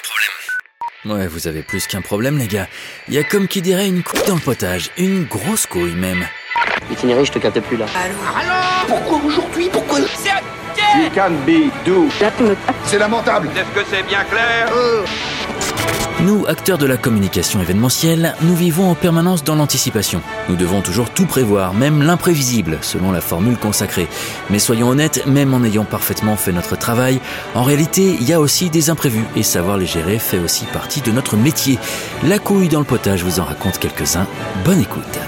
un problème. Ouais, vous avez plus qu'un problème, les gars. Il y a comme qui dirait une couille dans le potage. Une grosse couille, même. Itinéraire, je te capte plus là. Pourquoi aujourd'hui Pourquoi You can be do. C'est lamentable. Est-ce que c'est bien clair Nous, acteurs de la communication événementielle, nous vivons en permanence dans l'anticipation. Nous devons toujours tout prévoir, même l'imprévisible, selon la formule consacrée. Mais soyons honnêtes, même en ayant parfaitement fait notre travail, en réalité, il y a aussi des imprévus, et savoir les gérer fait aussi partie de notre métier. La couille dans le potage vous en raconte quelques-uns. Bonne écoute.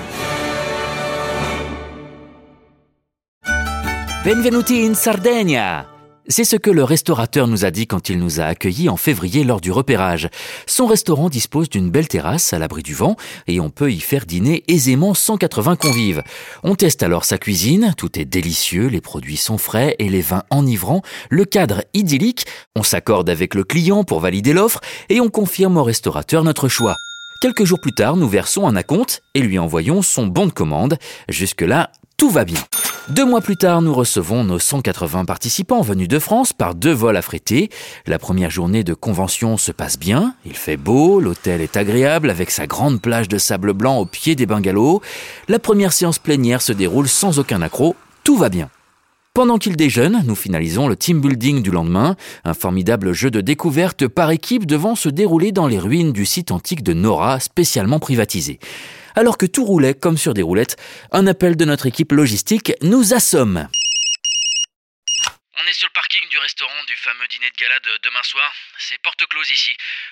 Benvenuti in Sardegna c'est ce que le restaurateur nous a dit quand il nous a accueillis en février lors du repérage. Son restaurant dispose d'une belle terrasse à l'abri du vent et on peut y faire dîner aisément 180 convives. On teste alors sa cuisine, tout est délicieux, les produits sont frais et les vins enivrants, le cadre idyllique, on s'accorde avec le client pour valider l'offre et on confirme au restaurateur notre choix. Quelques jours plus tard, nous versons un acompte et lui envoyons son bon de commande. Jusque-là, tout va bien. Deux mois plus tard, nous recevons nos 180 participants venus de France par deux vols affrétés. La première journée de convention se passe bien, il fait beau, l'hôtel est agréable avec sa grande plage de sable blanc au pied des bungalows. La première séance plénière se déroule sans aucun accroc, tout va bien. Pendant qu'ils déjeunent, nous finalisons le team building du lendemain, un formidable jeu de découverte par équipe devant se dérouler dans les ruines du site antique de Nora, spécialement privatisé. Alors que tout roulait comme sur des roulettes, un appel de notre équipe logistique nous assomme. On est sur le parking du restaurant du fameux dîner de gala de demain soir. C'est porte close ici.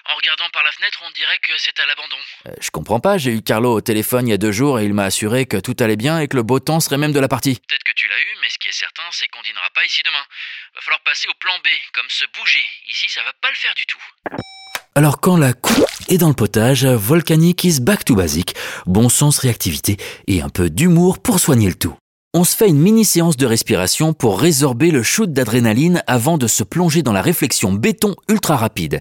En regardant par la fenêtre, on dirait que c'est à l'abandon. Euh, je comprends pas, j'ai eu Carlo au téléphone il y a deux jours et il m'a assuré que tout allait bien et que le beau temps serait même de la partie. Peut-être que tu l'as eu, mais ce qui est certain, c'est qu'on dînera pas ici demain. Va falloir passer au plan B, comme se bouger. Ici, ça va pas le faire du tout. Alors quand la coupe est dans le potage, Volcanic is back to basic, bon sens, réactivité et un peu d'humour pour soigner le tout. On se fait une mini séance de respiration pour résorber le shoot d'adrénaline avant de se plonger dans la réflexion béton ultra rapide.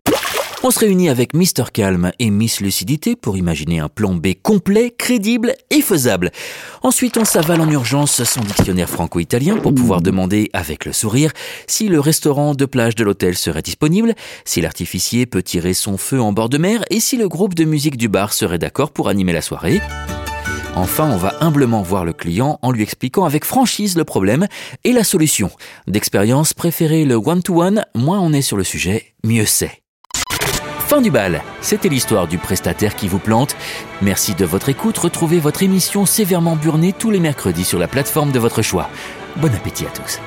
On se réunit avec Mr Calm et Miss Lucidité pour imaginer un plan B complet, crédible et faisable. Ensuite, on s'avale en urgence son dictionnaire franco-italien pour pouvoir demander, avec le sourire, si le restaurant de plage de l'hôtel serait disponible, si l'artificier peut tirer son feu en bord de mer et si le groupe de musique du bar serait d'accord pour animer la soirée. Enfin, on va humblement voir le client en lui expliquant avec franchise le problème et la solution. D'expérience, préférez le one-to-one, moins on est sur le sujet, mieux c'est. Fin du bal, c'était l'histoire du prestataire qui vous plante. Merci de votre écoute, retrouvez votre émission sévèrement burnée tous les mercredis sur la plateforme de votre choix. Bon appétit à tous.